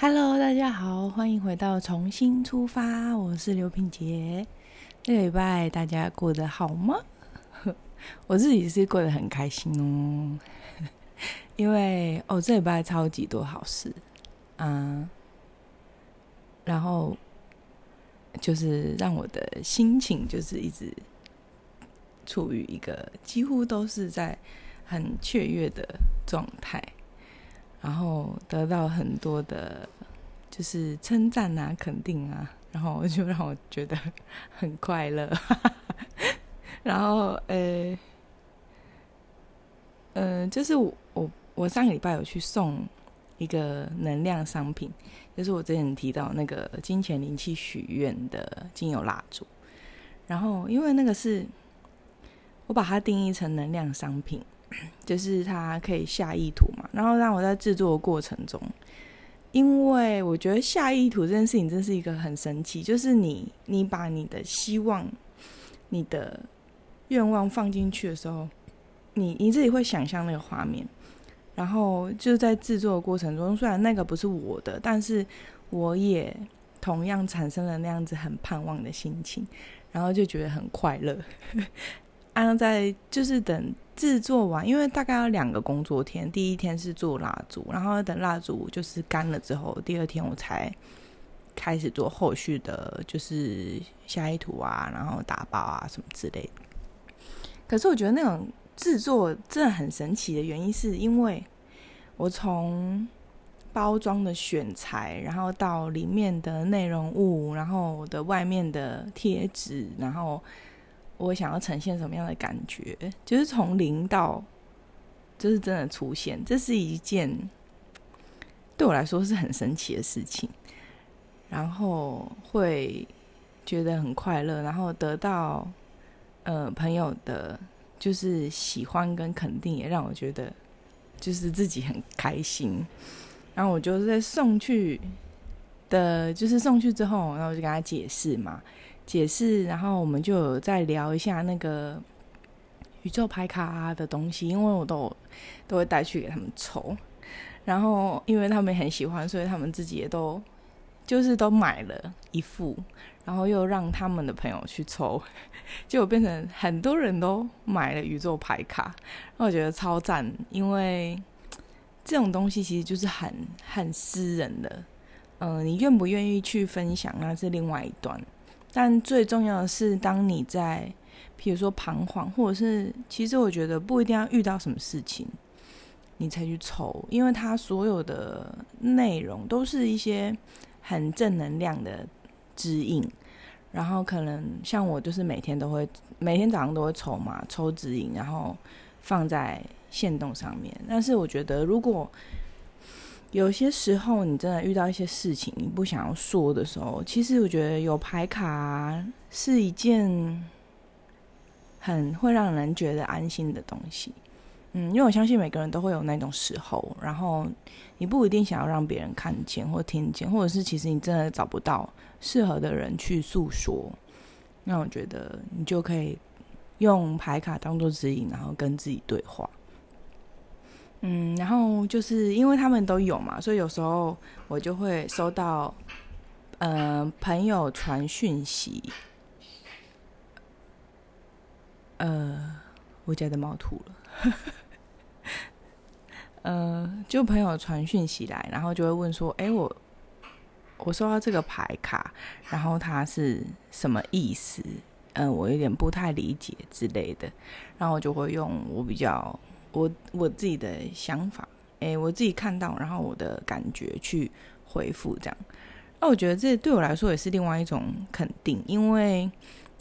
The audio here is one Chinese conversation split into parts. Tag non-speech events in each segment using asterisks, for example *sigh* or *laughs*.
Hello，大家好，欢迎回到重新出发，我是刘品杰。这个礼拜大家过得好吗？*laughs* 我自己是过得很开心哦，*laughs* 因为哦这礼拜超级多好事啊，然后就是让我的心情就是一直处于一个几乎都是在很雀跃的状态。然后得到很多的，就是称赞啊、肯定啊，然后就让我觉得很快乐。*laughs* 然后呃，嗯，就是我我我上个礼拜有去送一个能量商品，就是我之前提到那个金钱灵气许愿的精油蜡烛。然后因为那个是我把它定义成能量商品。就是它可以下意图嘛，然后让我在制作的过程中，因为我觉得下意图这件事情真是一个很神奇，就是你你把你的希望、你的愿望放进去的时候，你你自己会想象那个画面，然后就在制作的过程中，虽然那个不是我的，但是我也同样产生了那样子很盼望的心情，然后就觉得很快乐。安在就是等。制作完，因为大概要两个工作天。第一天是做蜡烛，然后等蜡烛就是干了之后，第二天我才开始做后续的，就是下一图啊，然后打包啊什么之类的。可是我觉得那种制作真的很神奇的原因，是因为我从包装的选材，然后到里面的内容物，然后我的外面的贴纸，然后。我想要呈现什么样的感觉？就是从零到，就是真的出现，这是一件对我来说是很神奇的事情。然后会觉得很快乐，然后得到呃朋友的，就是喜欢跟肯定，也让我觉得就是自己很开心。然后我就在送去的，就是送去之后，然后我就跟他解释嘛。解释，然后我们就有再聊一下那个宇宙牌卡的东西，因为我都都会带去给他们抽，然后因为他们很喜欢，所以他们自己也都就是都买了一副，然后又让他们的朋友去抽，*laughs* 结果变成很多人都买了宇宙牌卡，那我觉得超赞，因为这种东西其实就是很很私人的，嗯，你愿不愿意去分享那是另外一段。但最重要的是，当你在，比如说彷徨，或者是，其实我觉得不一定要遇到什么事情，你才去抽，因为它所有的内容都是一些很正能量的指引。然后可能像我，就是每天都会，每天早上都会抽嘛，抽指引，然后放在线动上面。但是我觉得，如果有些时候，你真的遇到一些事情，你不想要说的时候，其实我觉得有牌卡是一件很会让人觉得安心的东西。嗯，因为我相信每个人都会有那种时候，然后你不一定想要让别人看见或听见，或者是其实你真的找不到适合的人去诉说，那我觉得你就可以用牌卡当做指引，然后跟自己对话。嗯，然后就是因为他们都有嘛，所以有时候我就会收到，呃，朋友传讯息，呃，我家的猫吐了，呃，就朋友传讯息来，然后就会问说，哎，我我收到这个牌卡，然后它是什么意思？嗯，我有点不太理解之类的，然后我就会用我比较。我我自己的想法，哎，我自己看到，然后我的感觉去回复这样，那我觉得这对我来说也是另外一种肯定，因为，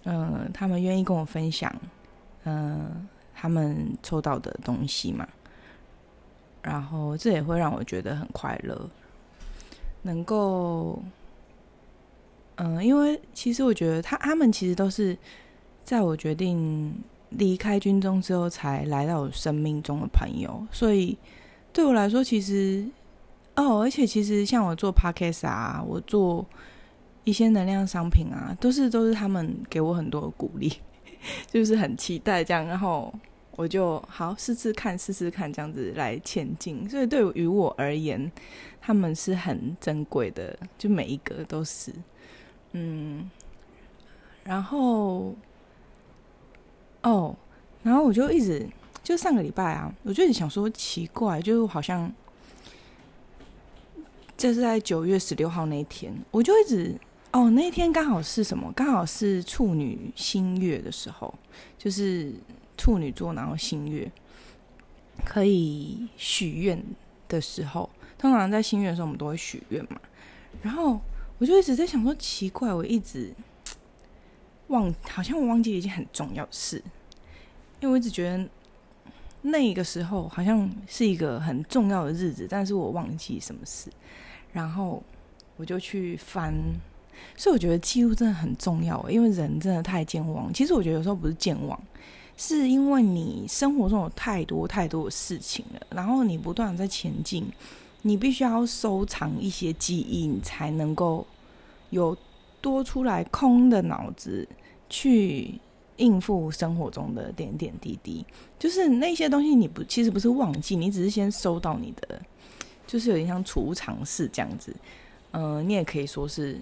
嗯，他们愿意跟我分享，嗯，他们抽到的东西嘛，然后这也会让我觉得很快乐，能够，嗯，因为其实我觉得他他们其实都是在我决定。离开军中之后，才来到我生命中的朋友，所以对我来说，其实哦，而且其实像我做 podcast 啊，我做一些能量商品啊，都是都是他们给我很多的鼓励，*laughs* 就是很期待这样，然后我就好试试看，试试看，这样子来前进。所以对于我而言，他们是很珍贵的，就每一个都是。嗯，然后，哦，然后我就一直就上个礼拜啊，我就想说奇怪，就好像这是在九月十六号那一天，我就一直哦，那一天刚好是什么？刚好是处女新月的时候，就是。处女座，然后新月可以许愿的时候，通常在新月的时候，我们都会许愿嘛。然后我就一直在想说，奇怪，我一直忘，好像我忘记了一件很重要的事，因为我一直觉得那个时候好像是一个很重要的日子，但是我忘记什么事。然后我就去翻，所以我觉得记录真的很重要，因为人真的太健忘。其实我觉得有时候不是健忘。是因为你生活中有太多太多的事情了，然后你不断在前进，你必须要收藏一些记忆，你才能够有多出来空的脑子去应付生活中的点点滴滴。就是那些东西，你不其实不是忘记，你只是先收到你的，就是有点像储藏室这样子。嗯，你也可以说是，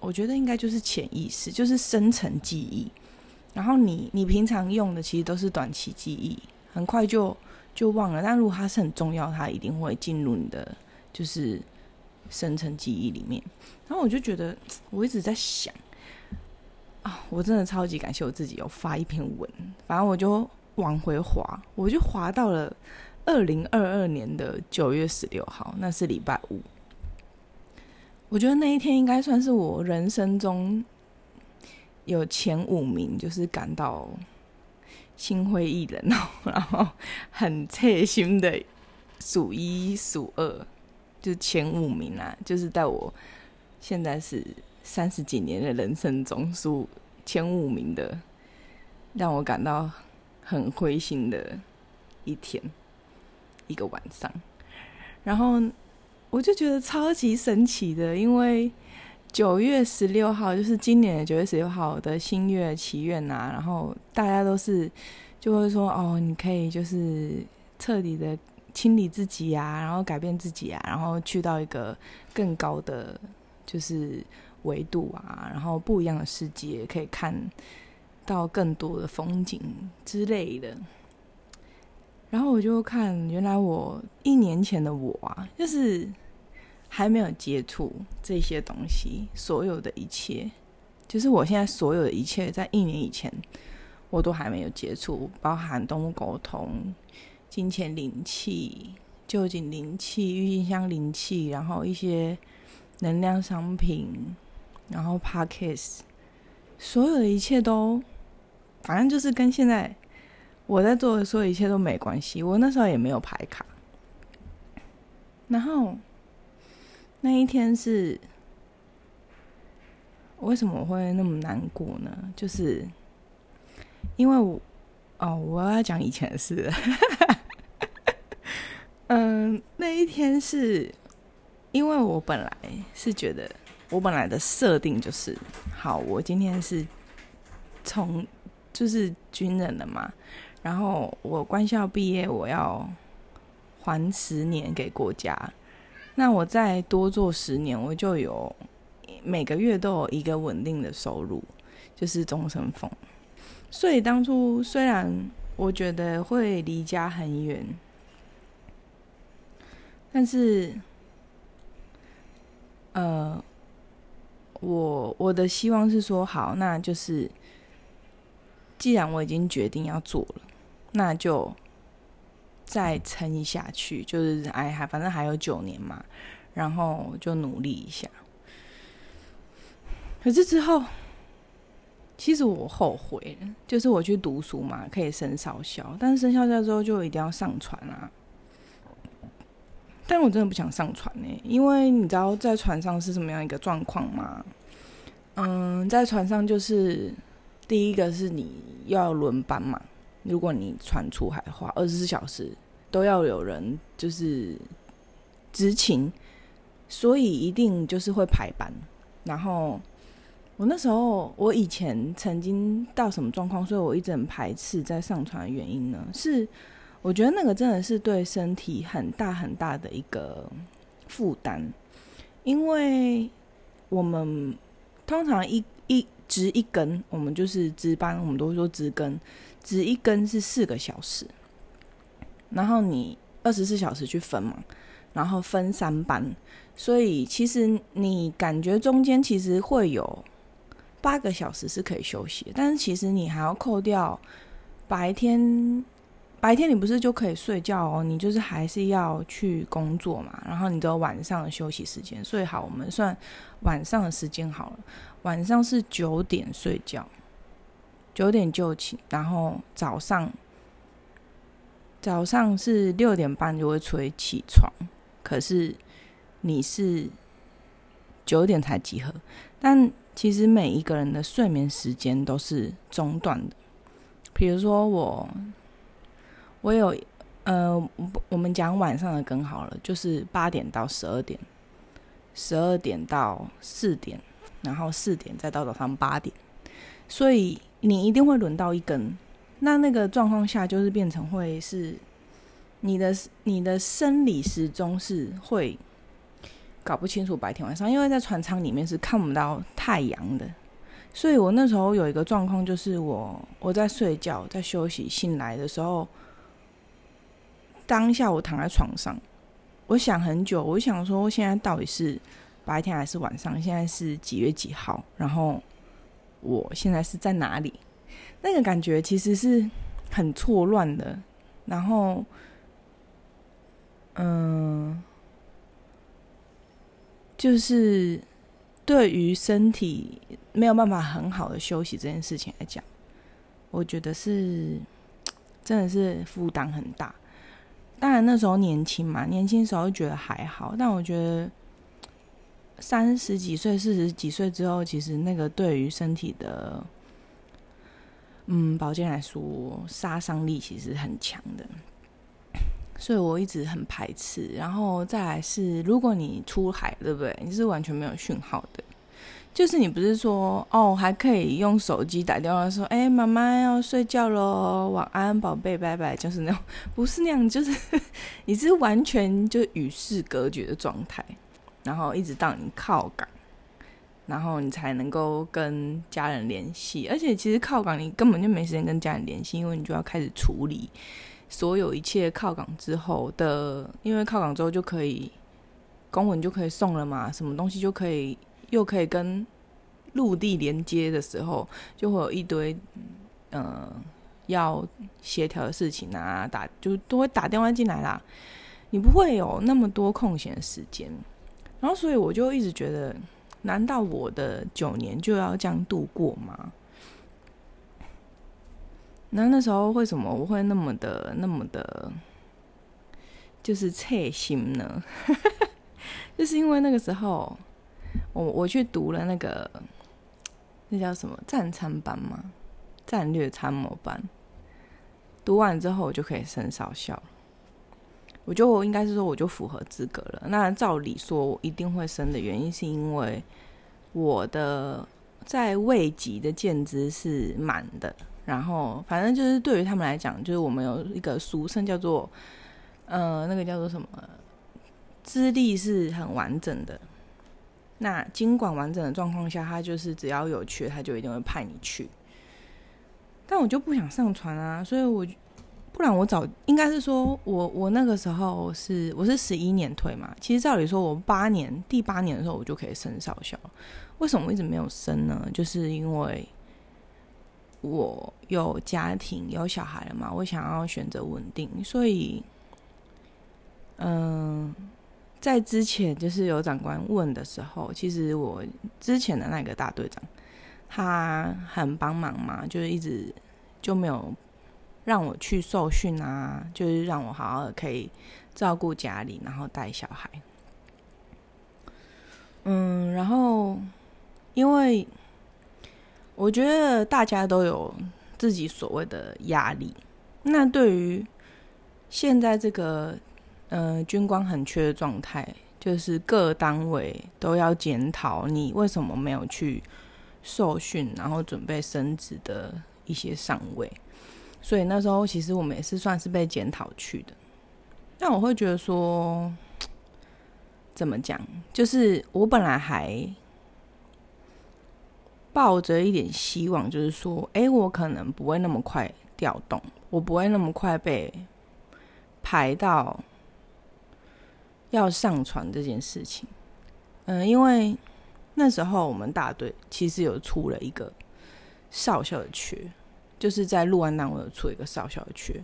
我觉得应该就是潜意识，就是深层记忆。然后你你平常用的其实都是短期记忆，很快就就忘了。但如果它是很重要，它一定会进入你的就是深层记忆里面。然后我就觉得，我一直在想我真的超级感谢我自己有发一篇文。反正我就往回滑，我就滑到了二零二二年的九月十六号，那是礼拜五。我觉得那一天应该算是我人生中。有前五名，就是感到心灰意冷，然后很切心的数一数二，就前五名啊，就是在我现在是三十几年的人生中数前五名的，让我感到很灰心的一天，一个晚上，然后我就觉得超级神奇的，因为。九月十六号就是今年的九月十六号的新月祈愿啊，然后大家都是就会说哦，你可以就是彻底的清理自己啊，然后改变自己啊，然后去到一个更高的就是维度啊，然后不一样的世界，可以看到更多的风景之类的。然后我就看，原来我一年前的我啊，就是。还没有接触这些东西，所有的一切，就是我现在所有的一切，在一年以前我都还没有接触，包含动物沟通、金钱灵气、旧景灵气、郁金香灵气，然后一些能量商品，然后 Parkes，所有的一切都，反正就是跟现在我在做的所有一切都没关系。我那时候也没有排卡，然后。那一天是，为什么会那么难过呢？就是因为我哦，我要讲以前的事。*laughs* 嗯，那一天是因为我本来是觉得，我本来的设定就是，好，我今天是从就是军人了嘛，然后我官校毕业，我要还十年给国家。那我再多做十年，我就有每个月都有一个稳定的收入，就是终身俸。所以当初虽然我觉得会离家很远，但是，呃，我我的希望是说，好，那就是既然我已经决定要做了，那就。再撑一下去，就是哎，还反正还有九年嘛，然后就努力一下。可是之后，其实我后悔了，就是我去读书嘛，可以升少校，但是升少校之后就一定要上船啊。但我真的不想上船呢，因为你知道在船上是什么样一个状况吗？嗯，在船上就是第一个是你要轮班嘛。如果你船出海的话，二十四小时都要有人就是执勤，所以一定就是会排班。然后我那时候，我以前曾经到什么状况，所以我一直很排斥在上船的原因呢？是我觉得那个真的是对身体很大很大的一个负担，因为我们通常一一值一根，我们就是值班，我们都说值根，值一根是四个小时，然后你二十四小时去分嘛，然后分三班。所以其实你感觉中间其实会有八个小时是可以休息，但是其实你还要扣掉白天，白天你不是就可以睡觉哦，你就是还是要去工作嘛，然后你都有晚上的休息时间。所以好，我们算晚上的时间好了，晚上是九点睡觉，九点就寝，然后早上早上是六点半就会催起床，可是。你是九点才集合，但其实每一个人的睡眠时间都是中断的。比如说我，我有呃，我们讲晚上的更好了，就是八点到十二点，十二点到四点，然后四点再到早上八点，所以你一定会轮到一根。那那个状况下，就是变成会是你的你的生理时钟是会。搞不清楚白天晚上，因为在船舱里面是看不到太阳的，所以我那时候有一个状况，就是我我在睡觉，在休息，醒来的时候，当下我躺在床上，我想很久，我想说现在到底是白天还是晚上？现在是几月几号？然后我现在是在哪里？那个感觉其实是很错乱的，然后，嗯。就是对于身体没有办法很好的休息这件事情来讲，我觉得是真的是负担很大。当然那时候年轻嘛，年轻时候觉得还好，但我觉得三十几岁、四十几岁之后，其实那个对于身体的嗯保健来说，杀伤力其实很强的。所以我一直很排斥，然后再来是，如果你出海，对不对？你是完全没有讯号的，就是你不是说哦，还可以用手机打电话说，哎，妈妈要睡觉喽，晚安，宝贝，拜拜，就是那种，*laughs* 不是那样，就是 *laughs* 你是完全就与世隔绝的状态，然后一直到你靠港，然后你才能够跟家人联系，而且其实靠港你根本就没时间跟家人联系，因为你就要开始处理。所有一切靠港之后的，因为靠港之后就可以公文就可以送了嘛，什么东西就可以又可以跟陆地连接的时候，就会有一堆嗯要协调的事情啊，打就都会打电话进来啦。你不会有那么多空闲时间，然后所以我就一直觉得，难道我的九年就要这样度过吗？那那时候为什么我会那么的、那么的，就是切心呢？*laughs* 就是因为那个时候，我我去读了那个那叫什么战参班嘛，战略参谋班。读完之后，我就可以升少校。我就应该是说，我就符合资格了。那照理说，我一定会升的原因，是因为我的在位级的建资是满的。然后，反正就是对于他们来讲，就是我们有一个俗称叫做，呃，那个叫做什么，资历是很完整的。那经管完整的状况下，他就是只要有缺，他就一定会派你去。但我就不想上船啊，所以我不然我早应该是说我我那个时候是我是十一年退嘛，其实照理说我八年第八年的时候我就可以升少校，为什么我一直没有升呢？就是因为。我有家庭有小孩了嘛？我想要选择稳定，所以，嗯，在之前就是有长官问的时候，其实我之前的那个大队长他很帮忙嘛，就是一直就没有让我去受训啊，就是让我好好可以照顾家里，然后带小孩。嗯，然后因为。我觉得大家都有自己所谓的压力。那对于现在这个呃军官很缺的状态，就是各单位都要检讨你为什么没有去受训，然后准备升职的一些上位，所以那时候其实我们也是算是被检讨去的。但我会觉得说，怎么讲？就是我本来还抱着一点希望，就是说，哎，我可能不会那么快调动，我不会那么快被排到要上传这件事情。嗯，因为那时候我们大队其实有出了一个少校的缺，就是在陆安单位有出一个少校的缺。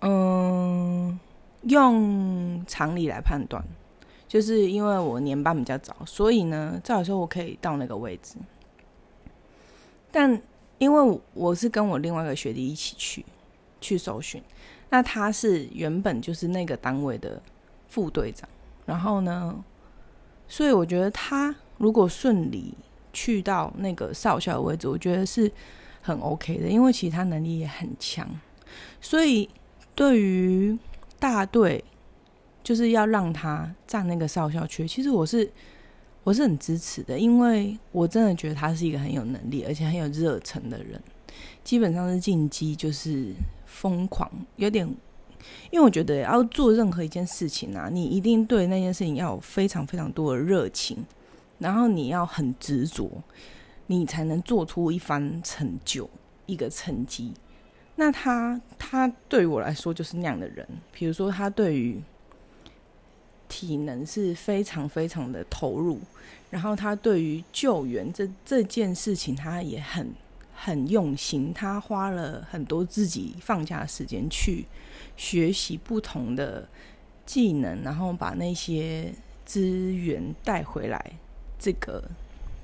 嗯，用常理来判断，就是因为我年班比较早，所以呢，照理说我可以到那个位置。但因为我是跟我另外一个学弟一起去去搜寻，那他是原本就是那个单位的副队长，然后呢，所以我觉得他如果顺利去到那个少校的位置，我觉得是很 OK 的，因为其实他能力也很强，所以。对于大队，就是要让他占那个少校区，其实我是我是很支持的，因为我真的觉得他是一个很有能力而且很有热忱的人。基本上是进击就是疯狂，有点，因为我觉得要做任何一件事情啊，你一定对那件事情要有非常非常多的热情，然后你要很执着，你才能做出一番成就，一个成绩。那他他对于我来说就是那样的人，比如说他对于体能是非常非常的投入，然后他对于救援这这件事情他也很很用心，他花了很多自己放假时间去学习不同的技能，然后把那些资源带回来这个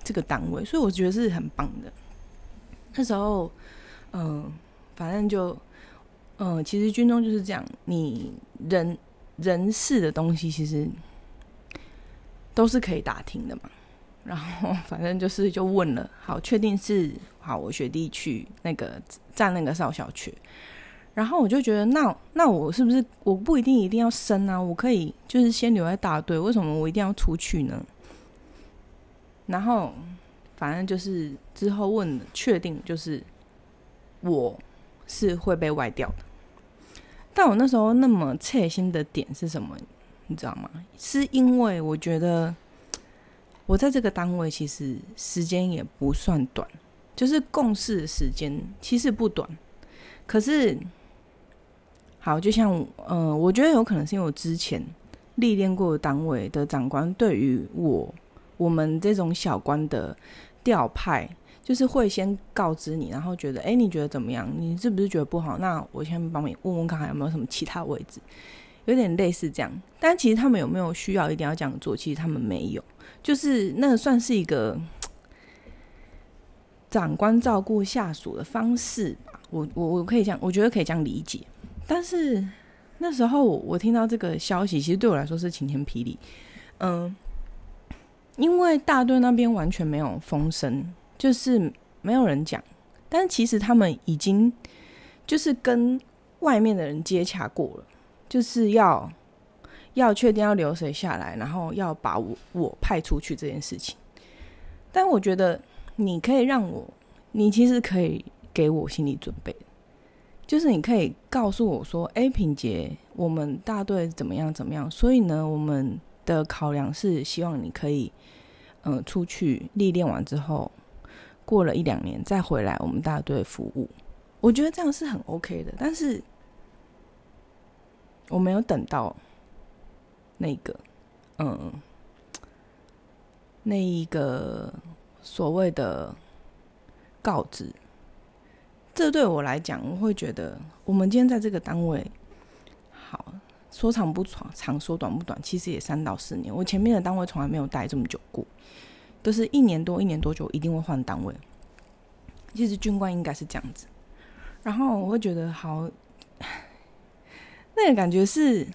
这个单位，所以我觉得是很棒的。那时候，嗯。反正就，嗯，其实军中就是这样，你人人事的东西其实都是可以打听的嘛。然后反正就是就问了，好，确定是好，我学弟去那个站那个少校去。然后我就觉得，那那我是不是我不一定一定要升啊？我可以就是先留在大队，为什么我一定要出去呢？然后反正就是之后问确定就是我。是会被外调的，但我那时候那么切心的点是什么？你知道吗？是因为我觉得我在这个单位其实时间也不算短，就是共事的时间其实不短。可是，好，就像嗯，我觉得有可能是因为我之前历练过的单位的长官对于我我们这种小官的调派。就是会先告知你，然后觉得，哎，你觉得怎么样？你是不是觉得不好？那我先帮你问问看，还有没有什么其他位置，有点类似这样。但其实他们有没有需要一定要这样做？其实他们没有，就是那算是一个长官照顾下属的方式吧。我我我可以这样，我觉得可以这样理解。但是那时候我听到这个消息，其实对我来说是晴天霹雳。嗯，因为大队那边完全没有风声。就是没有人讲，但其实他们已经就是跟外面的人接洽过了，就是要要确定要留谁下来，然后要把我我派出去这件事情。但我觉得你可以让我，你其实可以给我心理准备，就是你可以告诉我说：“哎，品杰，我们大队怎么样怎么样？”所以呢，我们的考量是希望你可以嗯出去历练完之后。过了一两年再回来我们大队服务，我觉得这样是很 OK 的。但是我没有等到那个，嗯，那一个所谓的告知。这对我来讲，我会觉得我们今天在这个单位，好说长不长，长说短不短，其实也三到四年。我前面的单位从来没有待这么久过。都是一年多，一年多久一定会换单位。其实军官应该是这样子，然后我会觉得好，那个感觉是，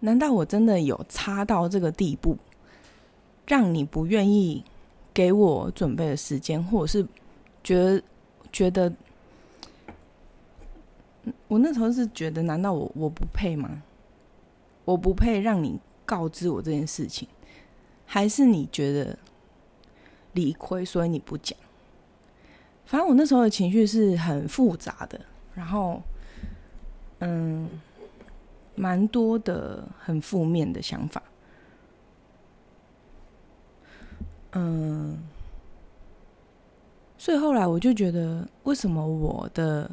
难道我真的有差到这个地步，让你不愿意给我准备的时间，或者是觉得觉得，我那时候是觉得，难道我我不配吗？我不配让你告知我这件事情，还是你觉得？理亏，所以你不讲。反正我那时候的情绪是很复杂的，然后，嗯，蛮多的很负面的想法。嗯，所以后来我就觉得，为什么我的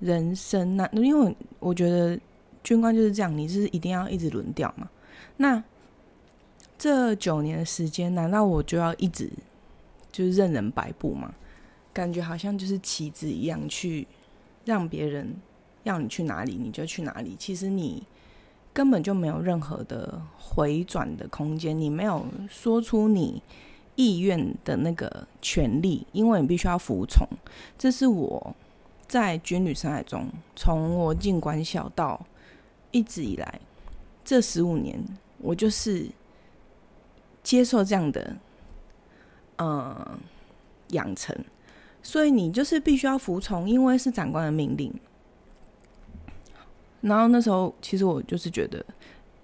人生那？因为我觉得军官就是这样，你是一定要一直轮调嘛。那这九年的时间，难道我就要一直就是任人摆布吗？感觉好像就是棋子一样，去让别人要你去哪里你就去哪里。其实你根本就没有任何的回转的空间，你没有说出你意愿的那个权利，因为你必须要服从。这是我在军旅生涯中，从我进官校到一直以来这十五年，我就是接受这样的嗯养成。所以你就是必须要服从，因为是长官的命令。然后那时候，其实我就是觉得，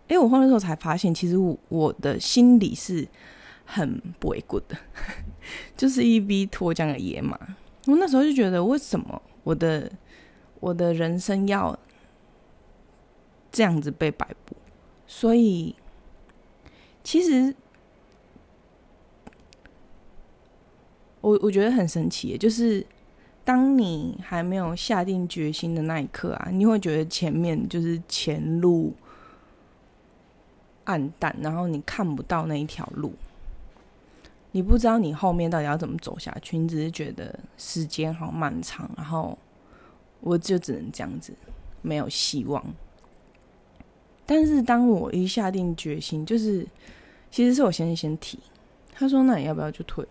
哎，我换的时候才发现，其实我我的心里是很不为过的，*laughs* 就是一匹脱缰的野马。我那时候就觉得，为什么我的我的人生要这样子被摆布？所以，其实。我我觉得很神奇，就是当你还没有下定决心的那一刻啊，你会觉得前面就是前路暗淡，然后你看不到那一条路，你不知道你后面到底要怎么走下去，你只是觉得时间好漫长，然后我就只能这样子，没有希望。但是当我一下定决心，就是其实是我先先提，他说：“那你要不要就退？”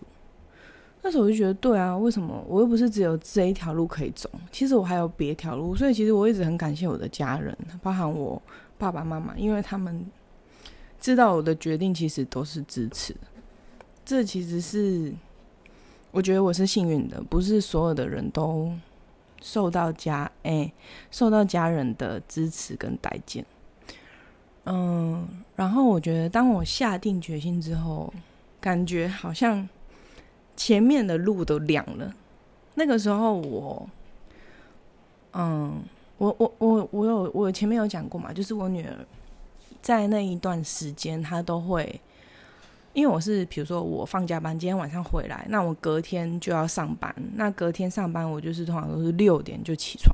那时候我就觉得，对啊，为什么我又不是只有这一条路可以走？其实我还有别条路，所以其实我一直很感谢我的家人，包含我爸爸妈妈，因为他们知道我的决定，其实都是支持。这其实是我觉得我是幸运的，不是所有的人都受到家哎受到家人的支持跟待见。嗯，然后我觉得当我下定决心之后，感觉好像。前面的路都亮了，那个时候我，嗯，我我我我有我前面有讲过嘛，就是我女儿在那一段时间，她都会，因为我是比如说我放假班，今天晚上回来，那我隔天就要上班，那隔天上班我就是通常都是六点就起床，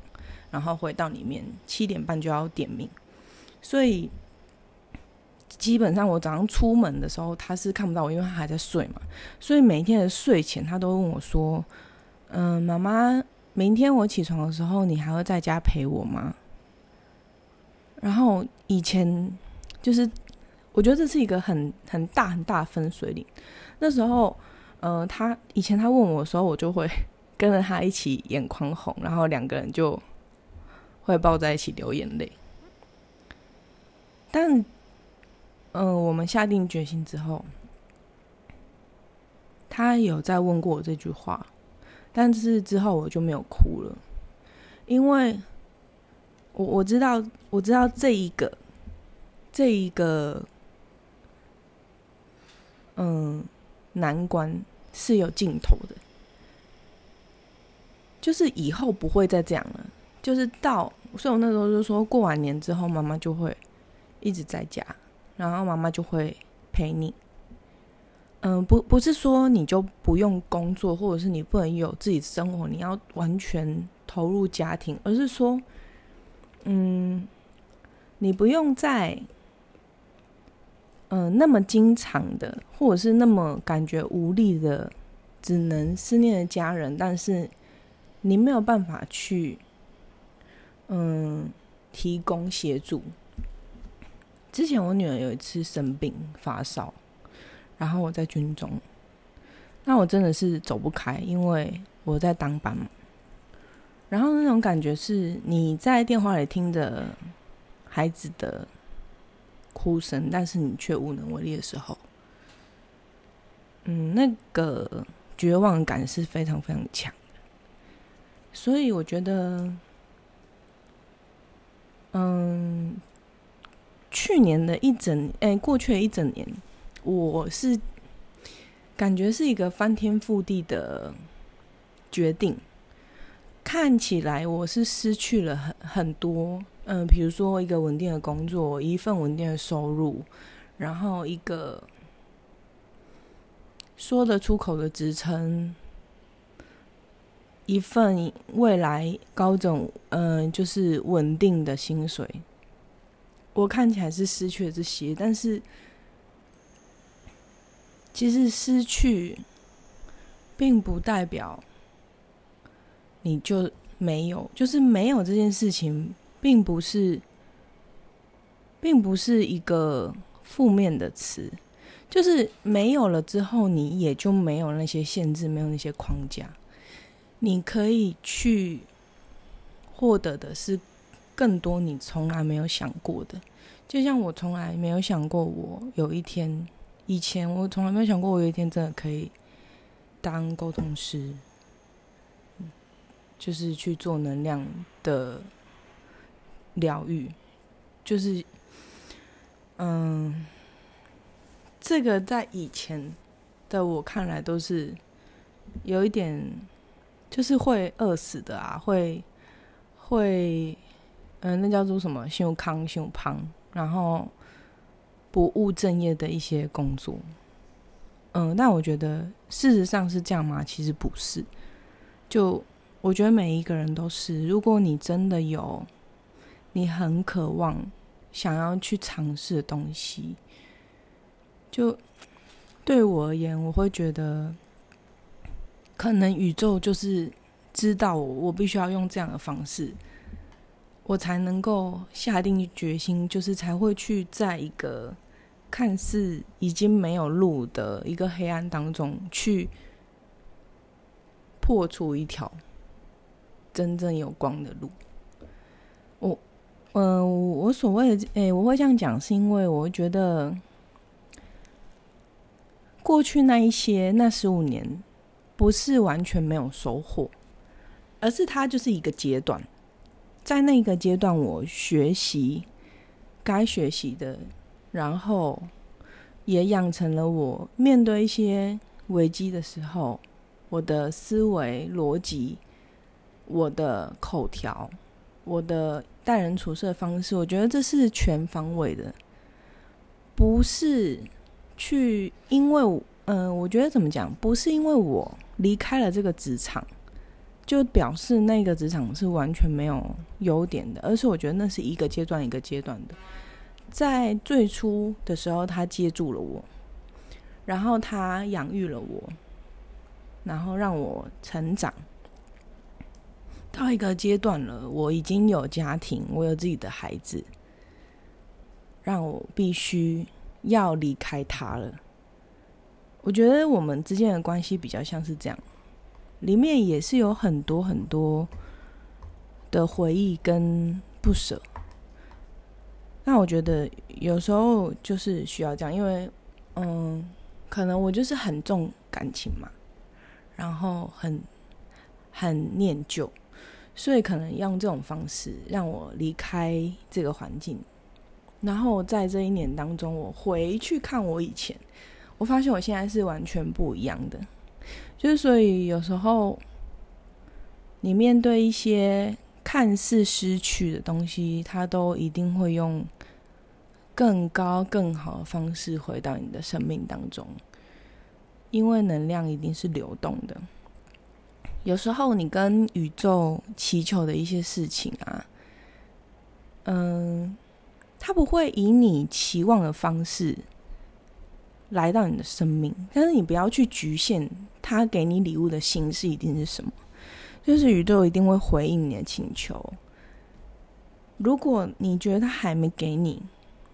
然后回到里面七点半就要点名，所以。基本上我早上出门的时候，他是看不到我，因为他还在睡嘛。所以每一天的睡前，他都问我说：“嗯，妈妈，明天我起床的时候，你还会在家陪我吗？”然后以前就是，我觉得这是一个很很大很大分水岭。那时候，呃，他以前他问我的时候，我就会 *laughs* 跟着他一起眼眶红，然后两个人就会抱在一起流眼泪。但嗯，我们下定决心之后，他有再问过我这句话，但是之后我就没有哭了，因为我我知道，我知道这一个，这一个，嗯，难关是有尽头的，就是以后不会再这样了，就是到，所以我那时候就说过完年之后，妈妈就会一直在家。然后妈妈就会陪你，嗯，不，不是说你就不用工作，或者是你不能有自己生活，你要完全投入家庭，而是说，嗯，你不用再，嗯，那么经常的，或者是那么感觉无力的，只能思念的家人，但是你没有办法去，嗯，提供协助。之前我女儿有一次生病发烧，然后我在军中，那我真的是走不开，因为我在当班嘛。然后那种感觉是你在电话里听着孩子的哭声，但是你却无能为力的时候，嗯，那个绝望感是非常非常强的。所以我觉得，嗯。去年的一整，哎，过去的一整年，我是感觉是一个翻天覆地的决定。看起来我是失去了很很多，嗯，比如说一个稳定的工作，一份稳定的收入，然后一个说得出口的职称，一份未来高种，嗯，就是稳定的薪水。我看起来是失去了这些，但是其实失去并不代表。你就没有，就是没有这件事情，并不是，并不是一个负面的词，就是没有了之后，你也就没有那些限制，没有那些框架，你可以去获得的是更多你从来没有想过的。就像我从来没有想过，我有一天，以前我从来没有想过，我有一天真的可以当沟通师。就是去做能量的疗愈，就是，嗯，这个在以前的我看来都是有一点，就是会饿死的啊，会会，嗯，那叫做什么“胸康胸胖”，然后不务正业的一些工作。嗯，但我觉得事实上是这样吗？其实不是，就。我觉得每一个人都是，如果你真的有你很渴望想要去尝试的东西，就对我而言，我会觉得可能宇宙就是知道我，我必须要用这样的方式，我才能够下定决心，就是才会去在一个看似已经没有路的一个黑暗当中去破出一条。真正有光的路，我，嗯，我所谓的，诶，我会这样讲，是因为我觉得过去那一些那十五年不是完全没有收获，而是它就是一个阶段，在那个阶段，我学习该学习的，然后也养成了我面对一些危机的时候，我的思维逻辑。我的口条，我的待人处事的方式，我觉得这是全方位的，不是去因为嗯，我觉得怎么讲，不是因为我离开了这个职场，就表示那个职场是完全没有优点的，而是我觉得那是一个阶段一个阶段的，在最初的时候，他接住了我，然后他养育了我，然后让我成长。到一个阶段了，我已经有家庭，我有自己的孩子，让我必须要离开他了。我觉得我们之间的关系比较像是这样，里面也是有很多很多的回忆跟不舍。那我觉得有时候就是需要这样，因为嗯，可能我就是很重感情嘛，然后很很念旧。所以可能用这种方式让我离开这个环境，然后在这一年当中，我回去看我以前，我发现我现在是完全不一样的。就是所以有时候你面对一些看似失去的东西，它都一定会用更高更好的方式回到你的生命当中，因为能量一定是流动的。有时候你跟宇宙祈求的一些事情啊，嗯，它不会以你期望的方式来到你的生命，但是你不要去局限他给你礼物的形式一定是什么，就是宇宙一定会回应你的请求。如果你觉得他还没给你，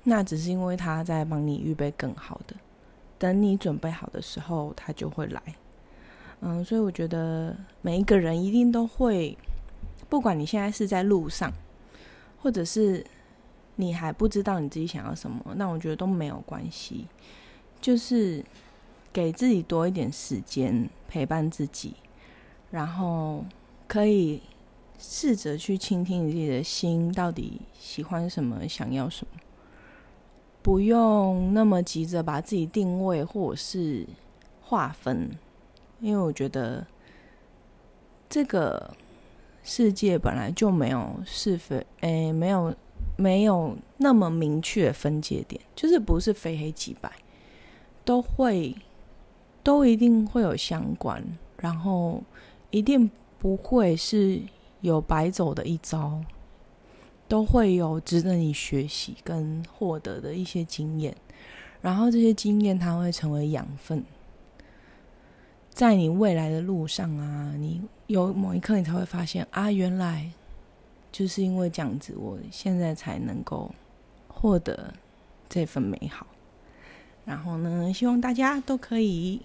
那只是因为他在帮你预备更好的，等你准备好的时候，他就会来。嗯，所以我觉得每一个人一定都会，不管你现在是在路上，或者是你还不知道你自己想要什么，那我觉得都没有关系，就是给自己多一点时间陪伴自己，然后可以试着去倾听你自己的心到底喜欢什么，想要什么，不用那么急着把自己定位，或者是。划分，因为我觉得这个世界本来就没有是非，诶，没有没有那么明确分界点，就是不是非黑即白，都会都一定会有相关，然后一定不会是有白走的一招，都会有值得你学习跟获得的一些经验。然后这些经验它会成为养分，在你未来的路上啊，你有某一刻你才会发现啊，原来就是因为这样子，我现在才能够获得这份美好。然后呢，希望大家都可以，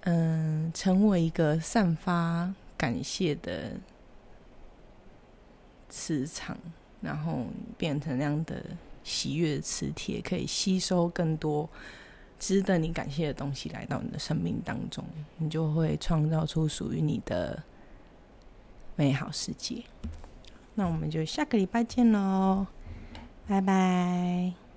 嗯，成为一个散发感谢的磁场，然后变成那样的。喜悦磁铁可以吸收更多值得你感谢的东西来到你的生命当中，你就会创造出属于你的美好世界。那我们就下个礼拜见喽，拜拜。